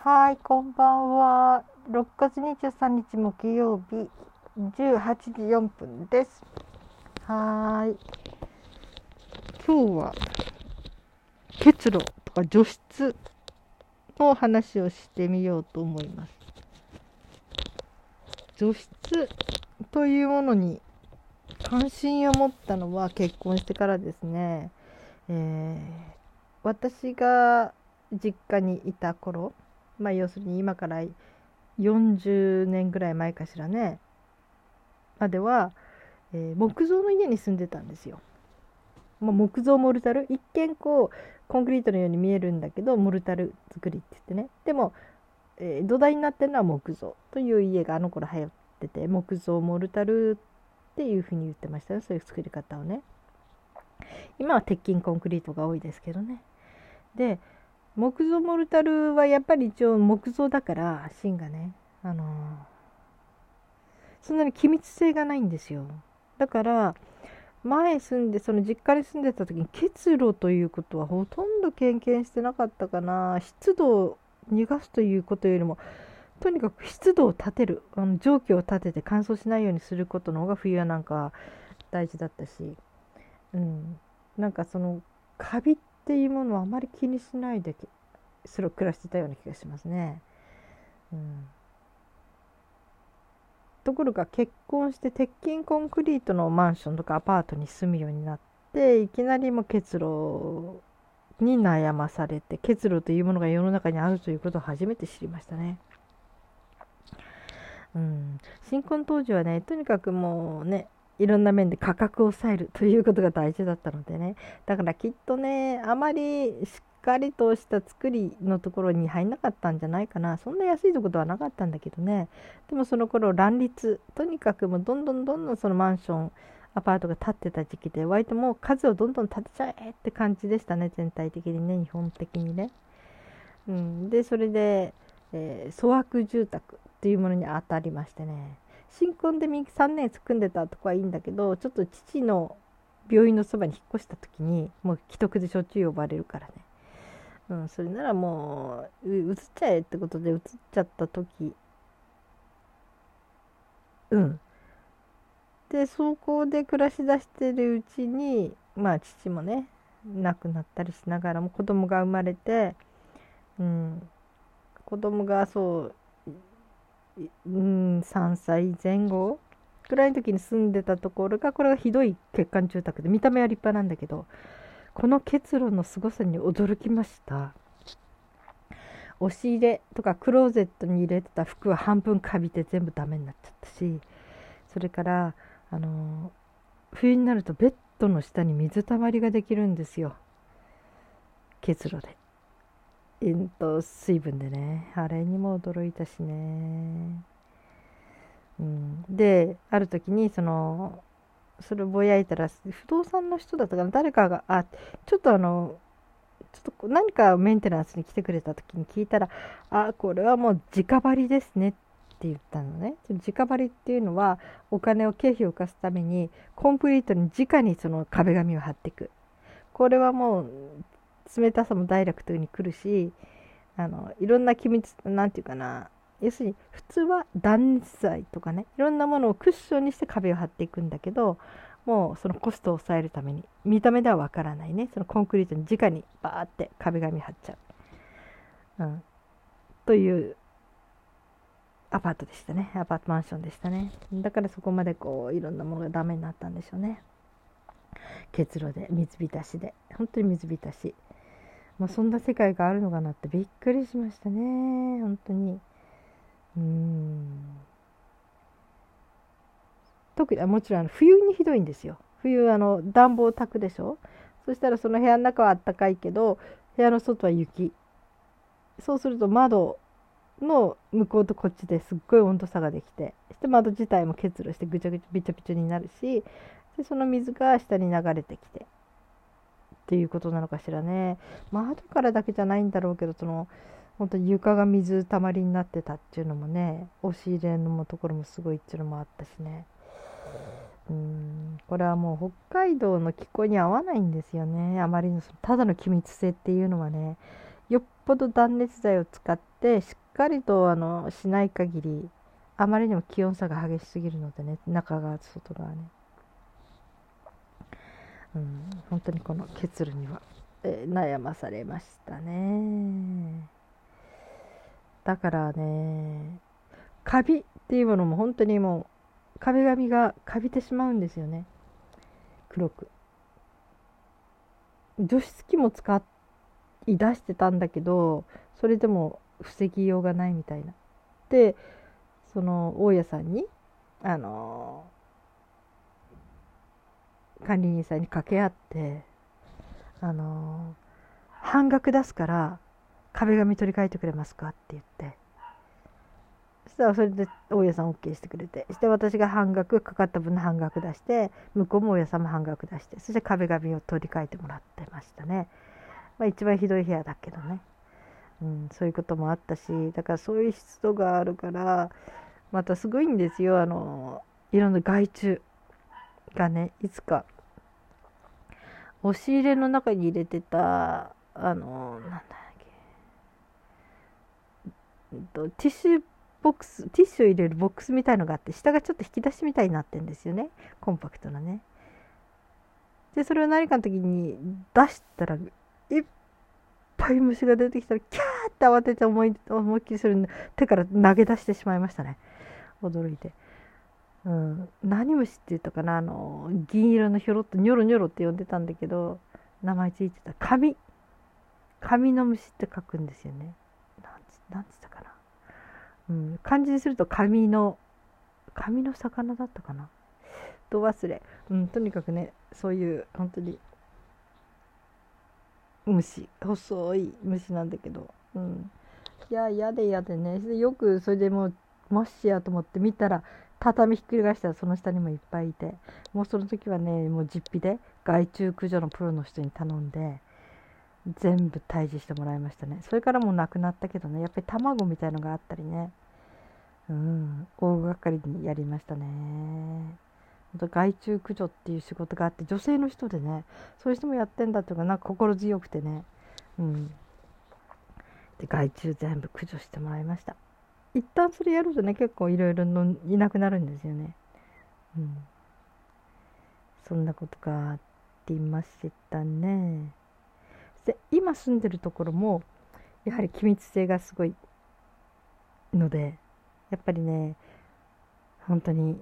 はい、こんばんは。6月23日木曜日18時4分です。はーい。今日は結露とか除湿の話をしてみようと思います。除湿というものに関心を持ったのは結婚してからですね。えー私が実家にいた頃まあ要するに今から40年ぐらい前かしらねまでは、えー木造の家に住んでたんですよ。まあ、木造モルタル？一見こうコンクリートのように見えるんだけどモルタル作りって言ってねでも、えー土台になってるのは木造という家があの頃流行ってて木造モルタルっていうふうに言ってましたよそういう作り方をね。今は鉄筋コンクリートが多いですけどね。で木造モルタルはやっぱり一応木造だから芯がね。あのーそんなに気密性がないんですよ。だから前住んでその実家に住んでた時に結露ということはほとんど経験してなかったかな。湿度を逃がすということよりもとにかく湿度を立てる。あの蒸気を立てて乾燥しないようにすることの方が冬はなんか大事だったし、うん、なんかそのカビってていうものをあまり気にしないでそれを暮らしてたような気がしますね。うん、ところが結婚して鉄筋コンクリートのマンションとかアパートに住むようになっていきなりも結露に悩まされて結露というものが世の中にあるということを初めて知りましたね。うん、新婚当時はねとにかくもうねいろんな面で価格を抑えるということが大事だったのでね。だからきっとねあまりしっかりとした作りのところに入んなかったんじゃないかな。そんな安いところはなかったんだけどね。でもその頃乱立。とにかくもうどんどんどんどんそのマンションアパートが建ってた時期で割ともう数をどんどん建てちゃえって感じでしたね。全体的にね日本的にね。うん、でそれで、えー粗悪住宅っていうものに当たりましてね。新婚で3年住んでたとこはいいんだけどちょっと父の病院のそばに引っ越した時にもう既得でしょっちゅう呼ばれるからね、うん、それならもうう移っちゃえってことで移っちゃった時。うん。でそこで暮らしだしてるうちにまあ父もね亡くなったりしながらも子供が生まれて、うん、子供がそううん、3歳前後ぐらいの時に住んでたところがこれがひどい欠陥住宅で見た目は立派なんだけどこの結露のすごさに驚きました押し入れとかクローゼットに入れてた服は半分かびて全部ダメになっちゃったしそれからあの冬になるとベッドの下に水たまりができるんですよ結露で。えんと水分でね。あれにも驚いたしね、うん、である時にそのそれをぼやいたら不動産の人だったかな。誰かがあちょっとあのちょっと何かメンテナンスに来てくれた時に聞いたら「あこれはもう直張りですね」って言ったのね。直張りっていうのはお金を経費を浮かすためにコンクリートに直にその壁紙を貼っていく。これはもう冷たさもダイレクトに来るしあのいろんな機密なんていうかな要するに普通は断熱材とかねいろんなものをクッションにして壁を張っていくんだけどもうそのコストを抑えるために見た目ではわからないねそのコンクリートに直にバーって壁紙貼っちゃう、うん、というアパートでしたね。アパートマンションでしたね。だからそこまでこういろんなものがダメになったんでしょうね。結露で水浸しで。本当に水浸し。まあ、そんな世界があるのかなってびっくりしましたね。本当に。うん。特にもちろん冬にひどいんですよ。冬あの暖房を炊くでしょ？そしたらその部屋の中はあったかいけど部屋の外は雪。そうすると窓の向こうとこっちですっごい温度差ができてそして窓自体も結露してぐちゃぐちゃびちゃびちゃになるしでその水が下に流れてきて。っていうことなのかしらね。窓からだけじゃないんだろうけどその本当に床が水たまりになってたっていうのもね押し入れのところもすごいっていうのもあったしね。うんこれはもう北海道の気候に合わないんですよね。あまりのそのただの気密性っていうのはねよっぽど断熱材を使ってしっかりとあのしない限りあまりにも気温差が激しすぎるのでね中側と外側ね、うん、本当にこの結露には、えー、悩まされましたね。だからねカビっていうものも本当にもう壁紙がカビてしまうんですよね。黒く。除湿機も使い出してたんだけどそれでも防ぎようがないみたいな。でその大家さんにあの管理人さんに掛け合ってあの半額出すから壁紙取り替えてくれますかって言って。そしたらそれで大家さん OK してくれて。そして私が半額かかった分の半額出して向こうも大家さんも半額出して。そして壁紙を取り替えてもらってましたね、まあ、一番ひどい部屋だけどね、うん、そういうこともあったしだからそういう湿度があるからまたすごいんですよ。あのいろんな害虫。がね。いつか。押し入れの中に入れてたあのなんだっけ。えっとティッシュボックスティッシュを入れるボックスみたいのがあって下がちょっと引き出しみたいになってんですよね。コンパクトなね。でそれを何かの時に出したらいっぱい虫が出てきたらキャーって慌てて思い思いっきりするんで手から投げ出してしまいましたね。驚いて。うん、何虫って言ったかな？あの銀色のひょろっとニョロニョロって呼んでたんだけど名前ついてた。紙紙の虫って書くんですよね。なんつったかな、うん、漢字にすると紙の紙の魚だったかな？と忘れ、うん、とにかくねそういう本当に虫。細い虫なんだけど、うん、いや嫌で嫌でね。よくそれでもうもしやと思って見たら畳ひっくり返したらその下にもいっぱいいてもうその時はねもう実費で害虫駆除のプロの人に頼んで全部退治してもらいましたね。それからもうなくなったけどね。やっぱり卵みたいのがあったりね。うん。大掛かりにやりましたね。害虫駆除っていう仕事があって女性の人でねそういう人もやってんだっていうかなんか心強くてね。うん。で害虫全部駆除してもらいました。一旦それやるとね結構いろいろのいなくなるんですよね。うん。そんなことがあって言いましたね。で今住んでるところもやはり機密性がすごいのでやっぱりね本当に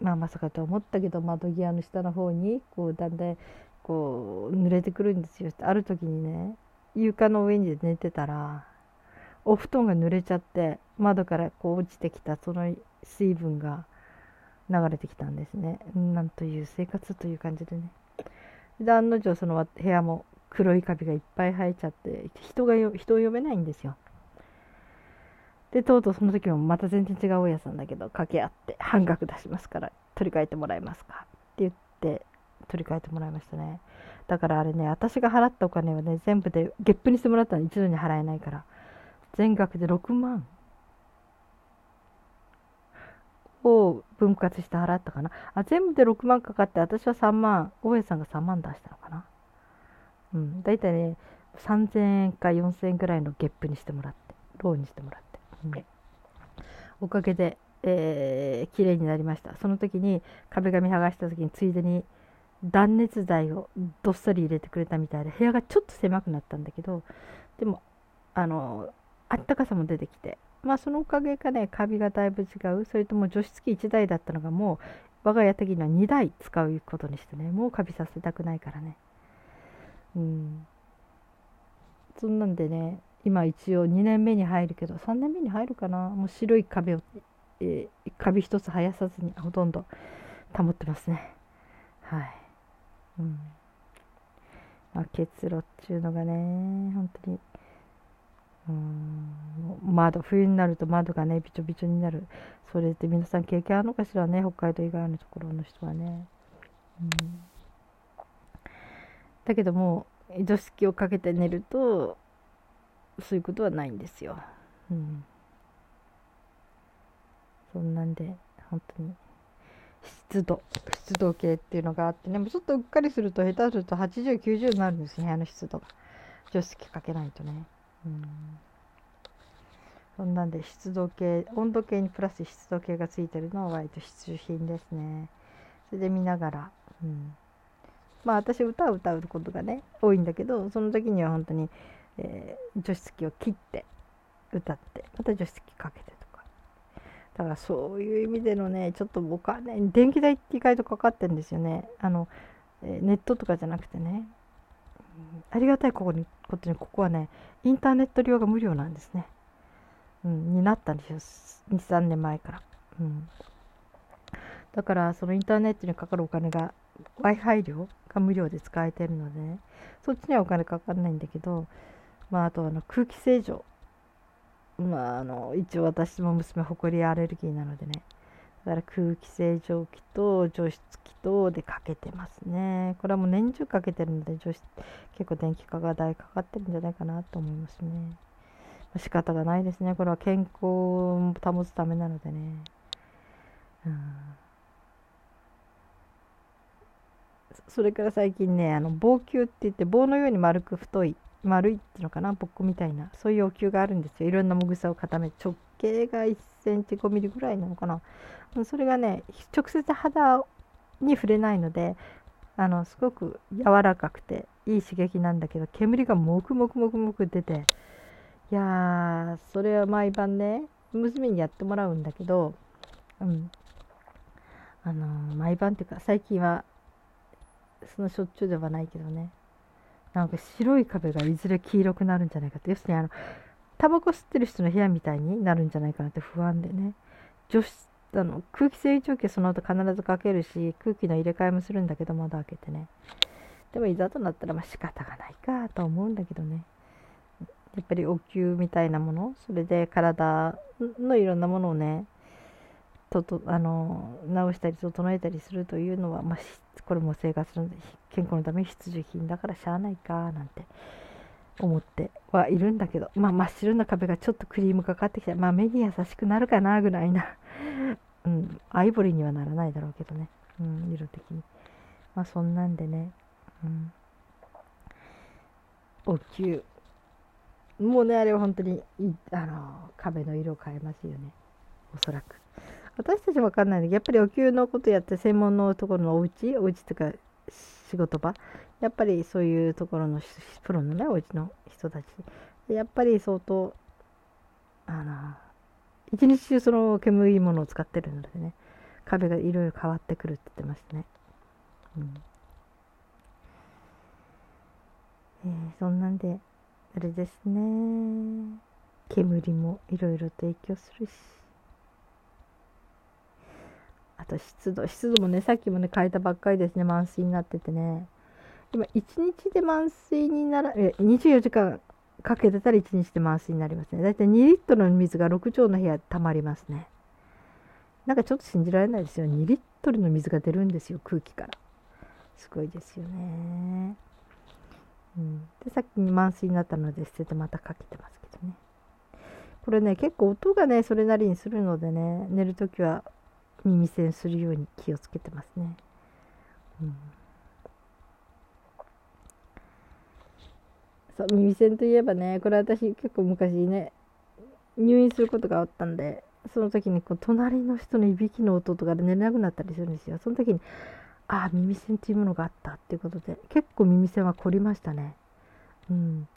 まあまさかと思ったけど窓際の下の方にこうだんだんこう濡れてくるんですよある時にね床の上に寝てたらお布団が濡れちゃって窓からこう落ちてきたその水分が流れてきたんですね。なんという生活という感じでね。で案の定その部屋も黒いカビがいっぱい生えちゃって人が人を呼べないんですよ。でとうとうその時もまた全然違う大家さんだけど掛け合って半額出しますから取り替えてもらえますかって言って取り替えてもらいましたね。だからあれね私が払ったお金はね全部でゲップにしてもらったら一度に払えないから。全額で6万。を分割して払ったかな。あ全部で6万かかって私は3万。大家さんが3万出したのかな。うん。大体ね3000円か4000円ぐらいのゲップにしてもらってローにしてもらって、うん、おかげで、えー、綺麗になりました。その時に壁紙剥がした時についでに断熱材をどっさり入れてくれたみたいで部屋がちょっと狭くなったんだけどでもあのあったかさも出てきて。まあそのおかげかねカビがだいぶ違う。それとも除湿機1台だったのがもう我が家的には2台使うことにしてねもうカビさせたくないからね。うん。そんなんでね今一応2年目に入るけど3年目に入るかな。もう白い壁を、えー、カビ一つ生やさずにほとんど保ってますね。はい。うん。まあ結露っていうのがね本当に窓冬になると窓がねびちょびちょになる。それって皆さん経験あるのかしらね北海道以外のところの人はね、うん、だけども除湿機をかけて寝るとそういうことはないんですよ、うん、そんなんで本当に湿度湿度計っていうのがあってねもうちょっとうっかりすると下手すると8090になるんですね部屋の湿度が。除湿機かけないとね。そんなんで湿度計温度計にプラス湿度計がついてるのは割と必需品ですね。それで見ながら、うん、まあ私歌を歌うことがね多いんだけどその時には本当に、えー、除湿機を切って歌ってまた除湿機かけてとか。だからそういう意味でのねちょっとお金電気代って意外とかかってるんですよね。あの、えー、ネットとかじゃなくてね、ありがたいここにことにここはねインターネット利用が無料なんですね。うん、になったんですよ23年前から、うん、だからそのインターネットにかかるお金が w i f i 料が無料で使えてるので、ね、そっちにはお金かかんないんだけど、まあ、あとあの空気清浄。まあ、あの一応私も娘ほこりアレルギーなのでね。だから空気清浄機と除湿機とでかけてますね。これはもう年中かけてるので除湿結構電気化が代かかってるんじゃないかなと思いますね。仕方がないですね。これは健康を保つためなのでね、うん、それから最近ねあの棒球って言って棒のように丸く太い丸いっていうのかなボッコみたいなそういうお球があるんですよ。いろんなもぐさを固め径が1センチ5ミリぐらいなのかな。それがね直接肌に触れないのであのすごく柔らかくていい刺激なんだけど煙がもくもくもくもく出ていやそれは毎晩ね娘にやってもらうんだけどうん。あのー、毎晩っていうか最近はそのしょっちゅうではないけどね。なんか白い壁がいずれ黄色くなるんじゃないかって。要するにあのタバコ吸ってる人の部屋みたいになるんじゃないかなって不安でね。除湿あの空気清浄機その後必ずかけるし空気の入れ替えもするんだけど窓開けてね。でもいざとなったらまあ仕方がないかと思うんだけどね。やっぱりお灸みたいなものそれで体のいろんなものをねととあの直したり整えたりするというのは、まあ、これも生活の健康のため必需品だからしゃあないかなんて思ってはいるんだけど、まあ、真っ白な壁がちょっとクリームかかってきた、まあ、目に優しくなるかなぐらいな、うん、アイボリーにはならないだろうけどね、うん、色的に。まあそんなんでね、うん、お灸もうねあれは本当にあの壁の色を変えますよね。おそらく。私たち分かんないんでやっぱりお灸のことやって専門のところのお家お家っていうか仕事場やっぱりそういうところのプロのねお家の人たち。やっぱり相当あの一日中その煙いものを使ってるのでね壁がいろいろ変わってくるって言ってましたね。うん。えー、そんなんであれですね。煙もいろいろと影響するし。あと湿度湿度もねさっきもね変えたばっかりですね。満水になっててね。今1日で満水にならえ24時間かけてたら1日で満水になりますね。だいたい2リットルの水が6畳の部屋たまりますね。なんかちょっと信じられないですよ。2リットルの水が出るんですよ空気から。すごいですよね。うん、でさっき満水になったので捨ててまたかけてますけどね。これね結構音がねそれなりにするのでね寝る時は耳栓するように気をつけてますね、うん、そう耳栓といえばねこれ私結構昔ね入院することがあったんでその時にこう隣の人のいびきの音とかで寝れなくなったりするんですよ。その時にああ耳栓っていうものがあったっていうことで結構耳栓は凝りましたね。うん。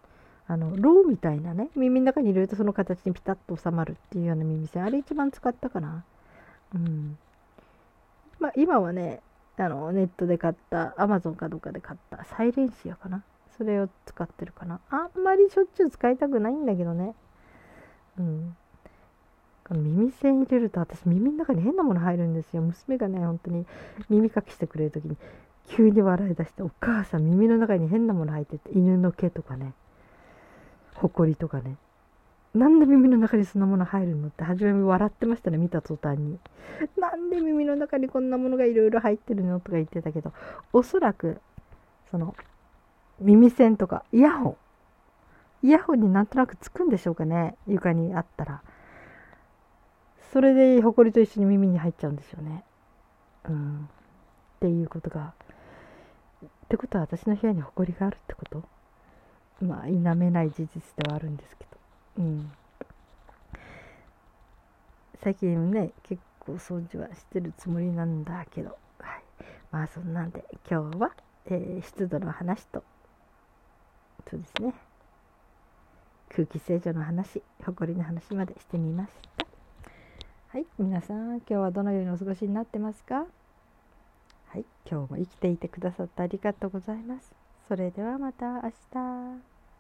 あのローみたいなね耳の中に入れるとその形にピタッと収まるっていうような耳栓あれ一番使ったかな。うん。まあ今はねあのネットで買ったアマゾンかどっかで買ったサイレンシアかな。それを使ってるかな。あんまりしょっちゅう使いたくないんだけどね。うん。この耳栓入れると私耳の中に変なもの入るんですよ。娘がね本当に耳かきしてくれる時に急に笑い出してお母さん耳の中に変なもの入ってて犬の毛とかねほこりとかね。なんで耳の中にそんなもの入るのって初め笑ってましたね見た途端に。なんで耳の中にこんなものがいろいろ入ってるのとか言ってたけどおそらくその耳栓とかイヤホン。イヤホンになんとなくつくんでしょうかね。床にあったら。それでほこりと一緒に耳に入っちゃうんですよね。うん。っていうことが。ってことは私の部屋にほこりがあるってこと？まあ否めない事実ではあるんですけど、うん、最近ね結構掃除はしてるつもりなんだけど、はい、まあそんなんで今日は、えー、湿度の話とそうですね。空気清浄の話埃の話までしてみました。はい皆さん今日はどのようにお過ごしになってますか？はい今日も生きていてくださってありがとうございます。それではまた明日。